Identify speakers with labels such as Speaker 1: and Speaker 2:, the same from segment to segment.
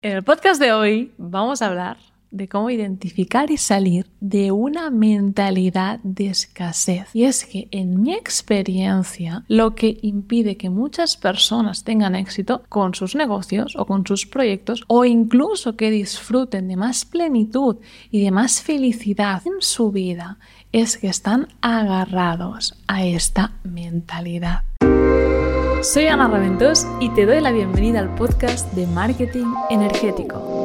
Speaker 1: En el podcast de hoy vamos a hablar de cómo identificar y salir de una mentalidad de escasez. Y es que en mi experiencia lo que impide que muchas personas tengan éxito con sus negocios o con sus proyectos o incluso que disfruten de más plenitud y de más felicidad en su vida es que están agarrados a esta mentalidad. Soy Ana Raventós y te doy la bienvenida al podcast de Marketing Energético.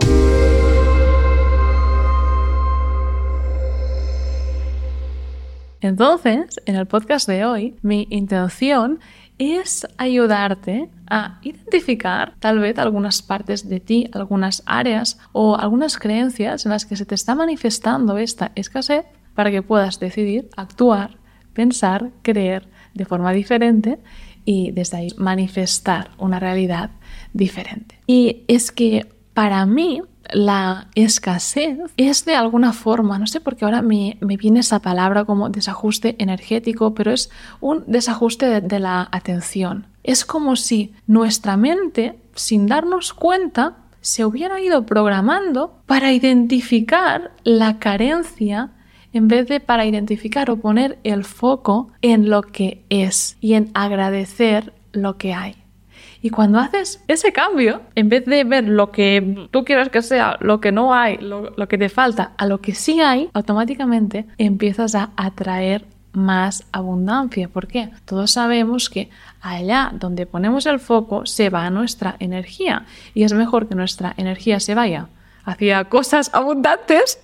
Speaker 1: Entonces, en el podcast de hoy, mi intención es ayudarte a identificar tal vez algunas partes de ti, algunas áreas o algunas creencias en las que se te está manifestando esta escasez para que puedas decidir actuar, pensar, creer de forma diferente y desde ahí manifestar una realidad diferente. Y es que para mí la escasez es de alguna forma, no sé por qué ahora me, viene esa palabra como desajuste energético, pero es un desajuste de la atención. Es como si nuestra mente, sin darnos cuenta, se hubiera ido programando para identificar la carencia en vez de para identificar o poner el foco en lo que es y en agradecer lo que hay. Y cuando haces ese cambio, en vez de ver lo que tú quieras que sea, lo que no hay, lo, que te falta, a lo que sí hay, automáticamente empiezas a atraer más abundancia. ¿Por qué? Todos sabemos que allá donde ponemos el foco se va nuestra energía y es mejor que nuestra energía se vaya hacia cosas abundantes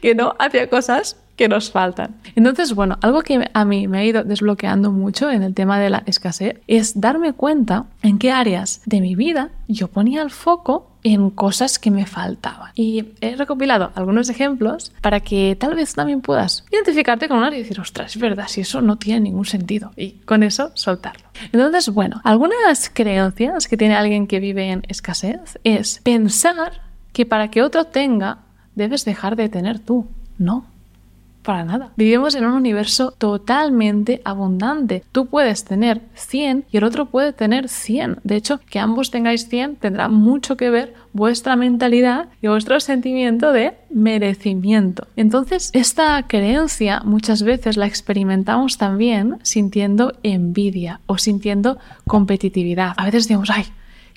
Speaker 1: que no hacia cosas que nos faltan. Entonces, bueno, algo que a mí me ha ido desbloqueando mucho en el tema de la escasez es darme cuenta en qué áreas de mi vida yo ponía el foco en cosas que me faltaban. Y he recopilado algunos ejemplos para que tal vez también puedas identificarte con un área y decir, ostras, es verdad, si eso no tiene ningún sentido. Y con eso soltarlo. Entonces, bueno, algunas creencias que tiene alguien que vive en escasez es pensar que para que otro tenga, debes dejar de tener tú. No, para nada. Vivimos en un universo totalmente abundante. Tú puedes tener 100 y el otro puede tener 100. De hecho, que ambos tengáis 100 tendrá mucho que ver vuestra mentalidad y vuestro sentimiento de merecimiento. Entonces, esta creencia muchas veces la experimentamos también sintiendo envidia o sintiendo competitividad. A veces decimos, ay,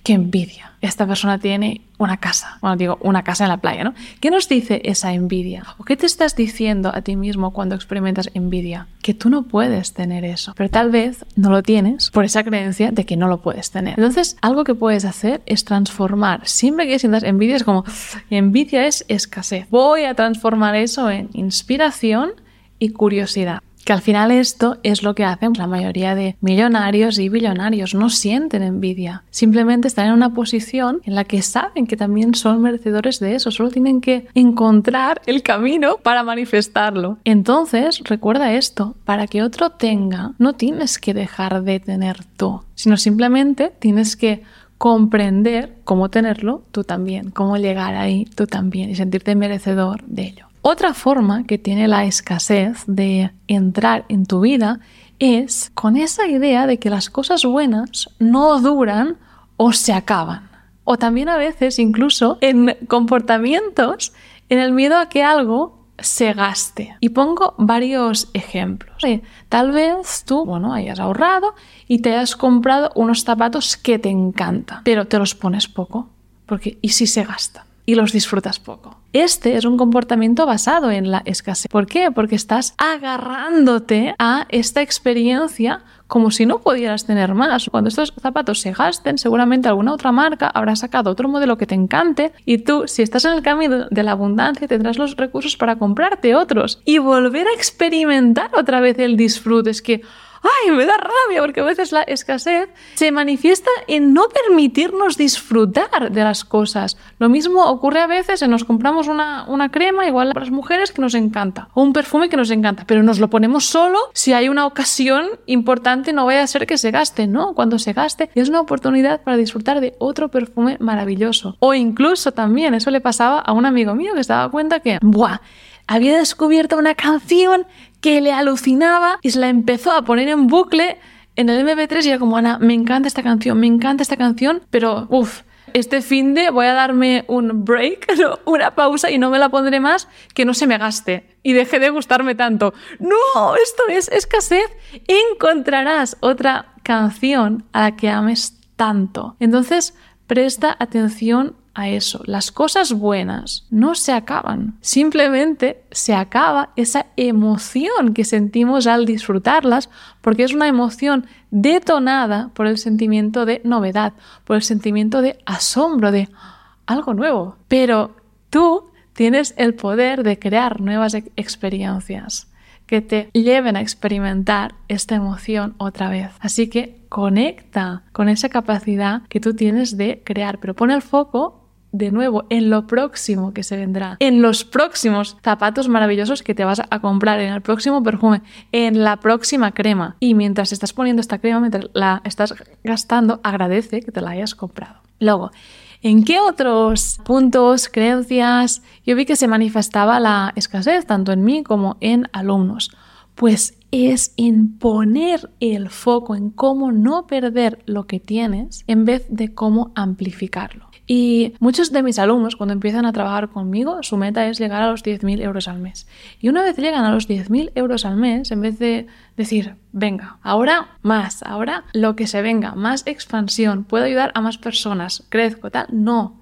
Speaker 1: qué envidia. Esta persona tiene una casa, bueno, digo, una casa en la playa, ¿no? ¿Qué nos dice esa envidia? ¿O qué te estás diciendo a ti mismo cuando experimentas envidia? Que tú no puedes tener eso, pero tal vez no lo tienes por esa creencia de que no lo puedes tener. Entonces, algo que puedes hacer es transformar. Siempre que sientas envidia es como, envidia es escasez. Voy a transformar eso en inspiración y curiosidad. Que al final esto es lo que hacen la mayoría de millonarios y billonarios. No sienten envidia. Simplemente están en una posición en la que saben que también son merecedores de eso. Solo tienen que encontrar el camino para manifestarlo. Entonces, recuerda esto. Para que otro tenga, no tienes que dejar de tener tú, sino simplemente tienes que comprender cómo tenerlo tú también, cómo llegar ahí tú también y sentirte merecedor de ello. Otra forma que tiene la escasez de entrar en tu vida es con esa idea de que las cosas buenas no duran o se acaban. O también a veces incluso en comportamientos en el miedo a que algo se gaste. Y pongo varios ejemplos. Tal vez tú, bueno, hayas ahorrado y te has comprado unos zapatos que te encantan, pero te los pones poco. Porque, ¿y si se gastan? Y los disfrutas poco. Este es un comportamiento basado en la escasez. ¿Por qué? Porque estás agarrándote a esta experiencia como si no pudieras tener más. Cuando estos zapatos se gasten, seguramente alguna otra marca habrá sacado otro modelo que te encante y tú, si estás en el camino de la abundancia, tendrás los recursos para comprarte otros y volver a experimentar otra vez el disfrute. Es que ¡ay! Me da rabia porque a veces la escasez se manifiesta en no permitirnos disfrutar de las cosas. Lo mismo ocurre a veces en nos compramos una, una crema, igual para las mujeres, que nos encanta, o un perfume que nos encanta, pero nos lo ponemos solo si hay una ocasión importante, no vaya a ser que se gaste, ¿no? Cuando se gaste es una oportunidad para disfrutar de otro perfume maravilloso. O incluso también, eso le pasaba a un amigo mío que se daba cuenta que, ¡buah! Había descubierto una canción que le alucinaba y se la empezó a poner en bucle en el MP3 y era como, Ana, me encanta esta canción, me encanta esta canción, pero uff, este fin de voy a darme un break, una pausa y no me la pondré más, que no se me gaste y deje de gustarme tanto. No, esto es escasez. Encontrarás otra canción a la que ames tanto. Entonces, presta atención a eso. Las cosas buenas no se acaban, simplemente se acaba esa emoción que sentimos al disfrutarlas porque es una emoción detonada por el sentimiento de novedad, por el sentimiento de asombro, de algo nuevo. Pero tú tienes el poder de crear nuevas experiencias que te lleven a experimentar esta emoción otra vez. Así que conecta con esa capacidad que tú tienes de crear, pero pon el foco de nuevo en lo próximo que se vendrá, en los próximos zapatos maravillosos que te vas a comprar, en el próximo perfume, en la próxima crema. Y mientras estás poniendo esta crema, mientras la estás gastando, agradece que te la hayas comprado. Luego, ¿En qué otros puntos, creencias, yo vi que se manifestaba la escasez tanto en mí como en alumnos? Pues es en poner el foco en cómo no perder lo que tienes en vez de cómo amplificarlo. Y muchos de mis alumnos, cuando empiezan a trabajar conmigo, su meta es llegar a los 10.000 euros al mes. Y una vez llegan a los 10.000 euros al mes, en vez de decir, venga, ahora más, ahora lo que se venga, más expansión, puedo ayudar a más personas, crezco, tal, no.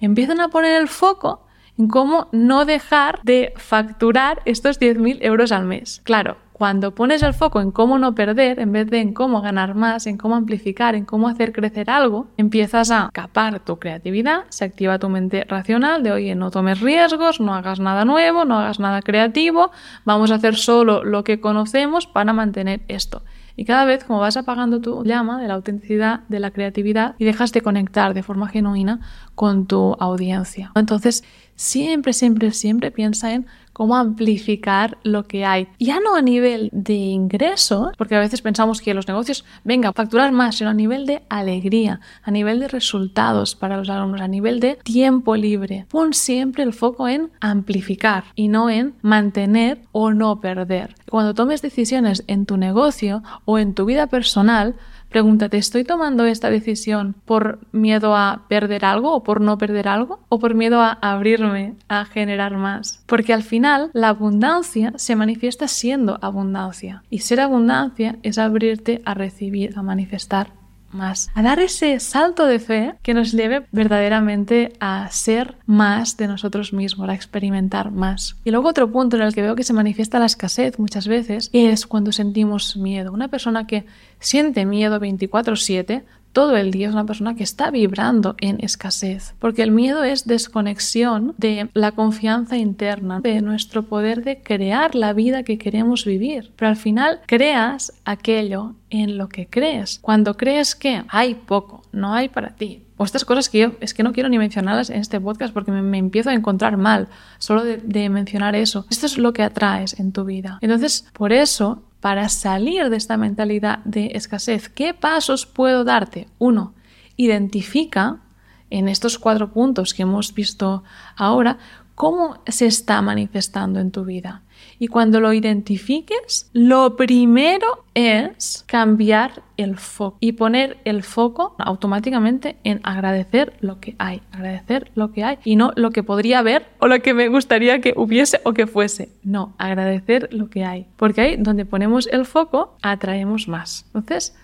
Speaker 1: Empiezan a poner el foco en cómo no dejar de facturar estos 10.000 euros al mes. Claro, cuando pones el foco en cómo no perder, en vez de en cómo ganar más, en cómo amplificar, en cómo hacer crecer algo, empiezas a capar tu creatividad, se activa tu mente racional de, oye, no tomes riesgos, no hagas nada nuevo, no hagas nada creativo, vamos a hacer solo lo que conocemos para mantener esto. Y cada vez como vas apagando tu llama de la autenticidad, de la creatividad y dejas de conectar de forma genuina con tu audiencia. Entonces, siempre, siempre, siempre piensa en cómo amplificar lo que hay. Ya no a nivel de ingresos, porque a veces pensamos que los negocios, venga, facturar más, sino a nivel de alegría, a nivel de resultados para los alumnos, a nivel de tiempo libre. Pon siempre el foco en amplificar y no en mantener o no perder. Cuando tomes decisiones en tu negocio o en tu vida personal, Pregúntate, ¿estoy tomando esta decisión por miedo a perder algo o por no perder algo? ¿O por miedo a abrirme a generar más? Porque al final la abundancia se manifiesta siendo abundancia. Y ser abundancia es abrirte a recibir, a manifestar más, a dar ese salto de fe que nos lleve verdaderamente a ser más de nosotros mismos, a experimentar más. Y luego otro punto en el que veo que se manifiesta la escasez muchas veces es cuando sentimos miedo. Una persona que siente miedo 24/7 todo el día es una persona que está vibrando en escasez, porque el miedo es desconexión de la confianza interna, de nuestro poder de crear la vida que queremos vivir. Pero al final creas aquello en lo que crees. Cuando crees que hay poco, no hay para ti, o estas cosas que yo es que no quiero ni mencionarlas en este podcast porque me, empiezo a encontrar mal solo de, mencionar eso. Esto es lo que atraes en tu vida. Entonces, por eso para salir de esta mentalidad de escasez. ¿Qué pasos puedo darte? Uno, identifica en estos cuatro puntos que hemos visto ahora cómo se está manifestando en tu vida. Y cuando lo identifiques, lo primero es cambiar el foco y poner el foco automáticamente en agradecer lo que hay, agradecer lo que hay y no lo que podría haber o lo que me gustaría que hubiese o que fuese. No, agradecer lo que hay. Porque ahí donde ponemos el foco, atraemos más. Entonces,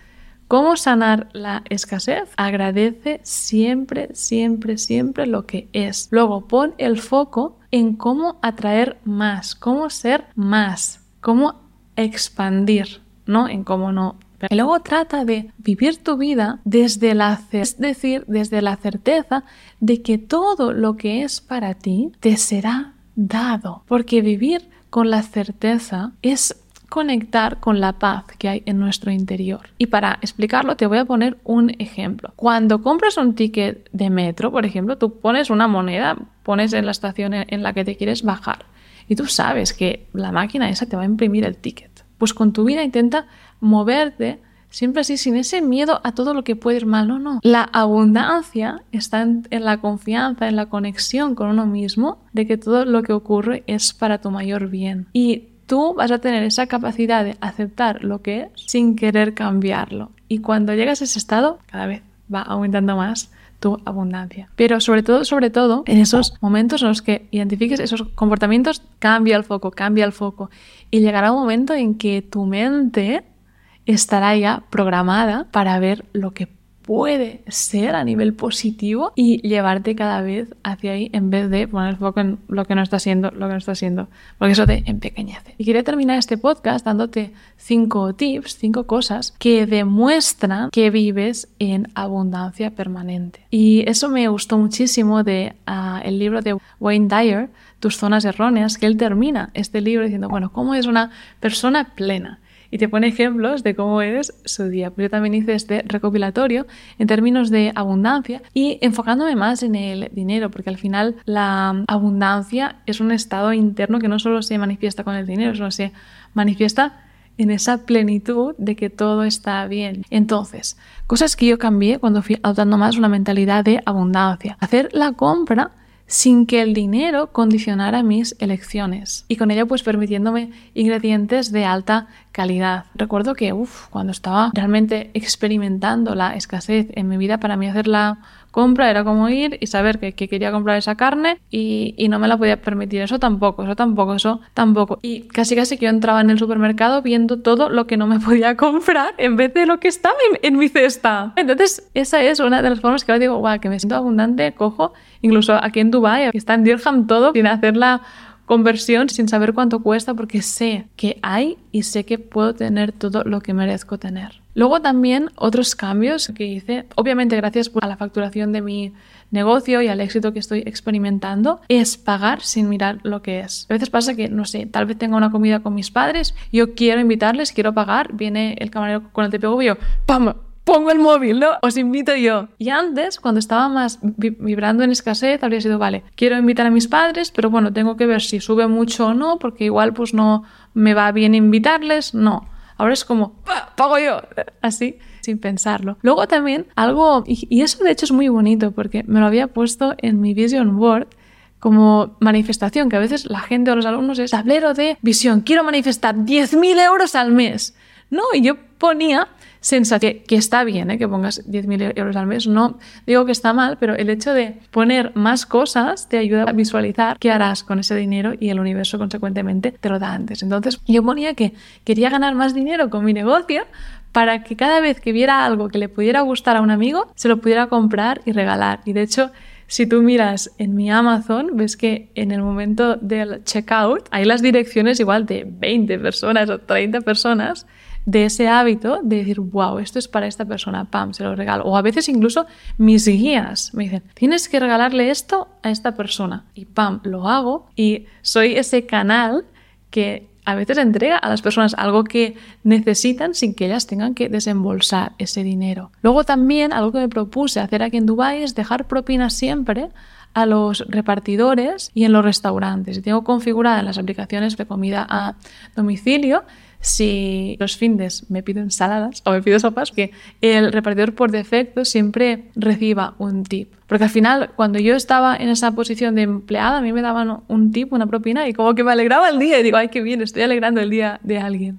Speaker 1: ¿Cómo sanar la escasez? Agradece siempre, siempre, siempre lo que es. Luego pon el foco en cómo atraer más, cómo ser más, cómo expandir, no en cómo no. Y luego trata de vivir tu vida desde la, es decir, desde la certeza de que todo lo que es para ti te será dado, porque vivir con la certeza es conectar con la paz que hay en nuestro interior. Y para explicarlo te voy a poner un ejemplo. Cuando compras un ticket de metro, por ejemplo, tú pones una moneda, pones en la estación en la que te quieres bajar y tú sabes que la máquina esa te va a imprimir el ticket. Pues con tu vida intenta moverte siempre así, sin ese miedo a todo lo que puede ir mal. No, no. La abundancia está en, la confianza, en la conexión con uno mismo, de que todo lo que ocurre es para tu mayor bien. Y tú vas a tener esa capacidad de aceptar lo que es sin querer cambiarlo. Y cuando llegas a ese estado, cada vez va aumentando más tu abundancia. Pero sobre todo, sobre todo, en esos momentos en los que identifiques esos comportamientos, cambia el foco, cambia el foco. Y llegará un momento en que tu mente estará ya programada para ver lo que puede ser a nivel positivo y llevarte cada vez hacia ahí en vez de poner foco en lo que no está siendo, lo que no está siendo, porque eso te empequeñece. Y quería terminar este podcast dándote cinco tips, cinco cosas que demuestran que vives en abundancia permanente. Y eso me gustó muchísimo de ah, el libro de Wayne Dyer, Tus zonas erróneas, que él termina este libro diciendo, bueno, ¿cómo es una persona plena? Y te pone ejemplos de cómo es su día. Yo también hice este recopilatorio en términos de abundancia y enfocándome más en el dinero, porque al final la abundancia es un estado interno que no solo se manifiesta con el dinero, sino se manifiesta en esa plenitud de que todo está bien. Entonces, cosas que yo cambié cuando fui adoptando más una mentalidad de abundancia. Hacer la compra sin que el dinero condicionara mis elecciones y con ello pues permitiéndome ingredientes de alta calidad. Recuerdo que uf, cuando estaba realmente experimentando la escasez en mi vida, para mí hacer la compra era como ir y saber que, quería comprar esa carne y, no me la podía permitir. Eso tampoco, eso tampoco, eso tampoco. Y casi casi que yo entraba en el supermercado viendo todo lo que no me podía comprar en vez de lo que estaba en, mi cesta. Entonces, esa es una de las formas que ahora digo, guau, que me siento abundante, cojo, incluso aquí en Dubai, que está en Dirham todo, sin hacerla conversión sin saber cuánto cuesta porque sé que hay y sé que puedo tener todo lo que merezco tener. Luego también otros cambios que hice, obviamente gracias a la facturación de mi negocio y al éxito que estoy experimentando, es pagar sin mirar lo que es. A veces pasa que, no sé, tal vez tenga una comida con mis padres, yo quiero invitarles, quiero pagar, viene el camarero con el TPV y yo, ¡pam! pongo el móvil, ¿no? Os invito yo. Y antes, cuando estaba más vibrando en escasez, habría sido, vale, quiero invitar a mis padres, pero bueno, tengo que ver si sube mucho o no, porque igual pues no me va bien invitarles, no. Ahora es como, pago yo, así, sin pensarlo. Luego también algo, y, eso de hecho es muy bonito, porque me lo había puesto en mi vision board, como manifestación, que a veces la gente o los alumnos es tablero de visión, quiero manifestar 10.000 euros al mes. No, y yo ponía sensación, que está bien ¿eh? que pongas 10.000 euros al mes, no digo que está mal, pero el hecho de poner más cosas te ayuda a visualizar qué harás con ese dinero y el universo consecuentemente te lo da antes. Entonces yo ponía que quería ganar más dinero con mi negocio para que cada vez que viera algo que le pudiera gustar a un amigo, se lo pudiera comprar y regalar. Y de hecho, si tú miras en mi Amazon, ves que en el momento del checkout hay las direcciones igual de 20 personas o 30 personas de ese hábito de decir, wow, esto es para esta persona, pam, se lo regalo. O a veces incluso mis guías me dicen, tienes que regalarle esto a esta persona. Y pam, lo hago y soy ese canal que a veces entrega a las personas algo que necesitan sin que ellas tengan que desembolsar ese dinero. Luego también algo que me propuse hacer aquí en Dubai es dejar propinas siempre a los repartidores y en los restaurantes. Tengo configurada en las aplicaciones de comida a domicilio si los findes me pido ensaladas o me pido sopas, que el repartidor por defecto siempre reciba un tip. Porque al final, cuando yo estaba en esa posición de empleada, a mí me daban un tip, una propina, y como que me alegraba el día y digo, ay, qué bien, estoy alegrando el día de alguien.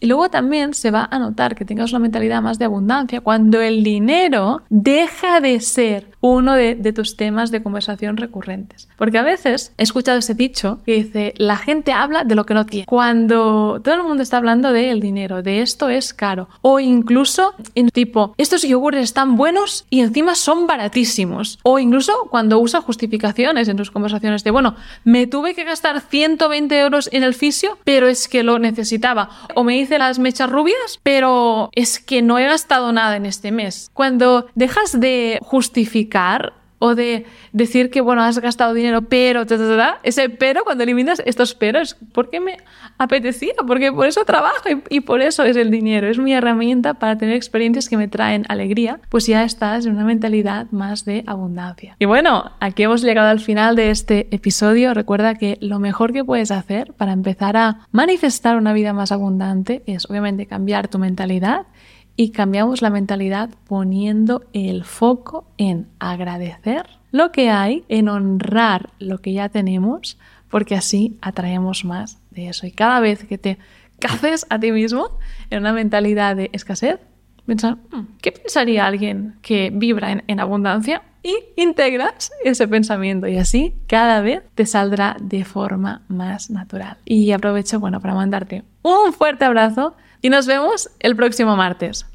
Speaker 1: Y luego también se va a notar que tengas una mentalidad más de abundancia cuando el dinero deja de ser uno de, tus temas de conversación recurrentes. Porque a veces he escuchado ese dicho que dice, la gente habla de lo que no tiene. Cuando todo el mundo está hablando del dinero, de esto es caro. O incluso tipo, estos yogures están buenos y encima son baratísimos. O incluso cuando usa justificaciones en tus conversaciones de, bueno, me tuve que gastar 120 euros en el fisio, pero es que lo necesitaba. O me las mechas rubias, pero es que no he gastado nada en este mes. Cuando dejas de justificar o de decir que, bueno, has gastado dinero, pero, ese pero, cuando eliminas estos peros, porque me apetecía, porque por eso trabajo y, por eso es el dinero, es mi herramienta para tener experiencias que me traen alegría, pues ya estás en una mentalidad más de abundancia. Y bueno, aquí hemos llegado al final de este episodio. Recuerda que lo mejor que puedes hacer para empezar a manifestar una vida más abundante es obviamente cambiar tu mentalidad y cambiamos la mentalidad poniendo el foco en agradecer lo que hay, en honrar lo que ya tenemos, porque así atraemos más de eso. Y cada vez que te caces a ti mismo en una mentalidad de escasez, pensar, "Hmm, ¿qué pensaría alguien que vibra en, en abundancia? Y integras ese pensamiento y así cada vez te saldrá de forma más natural. Y aprovecho, bueno, para mandarte un fuerte abrazo y nos vemos el próximo martes.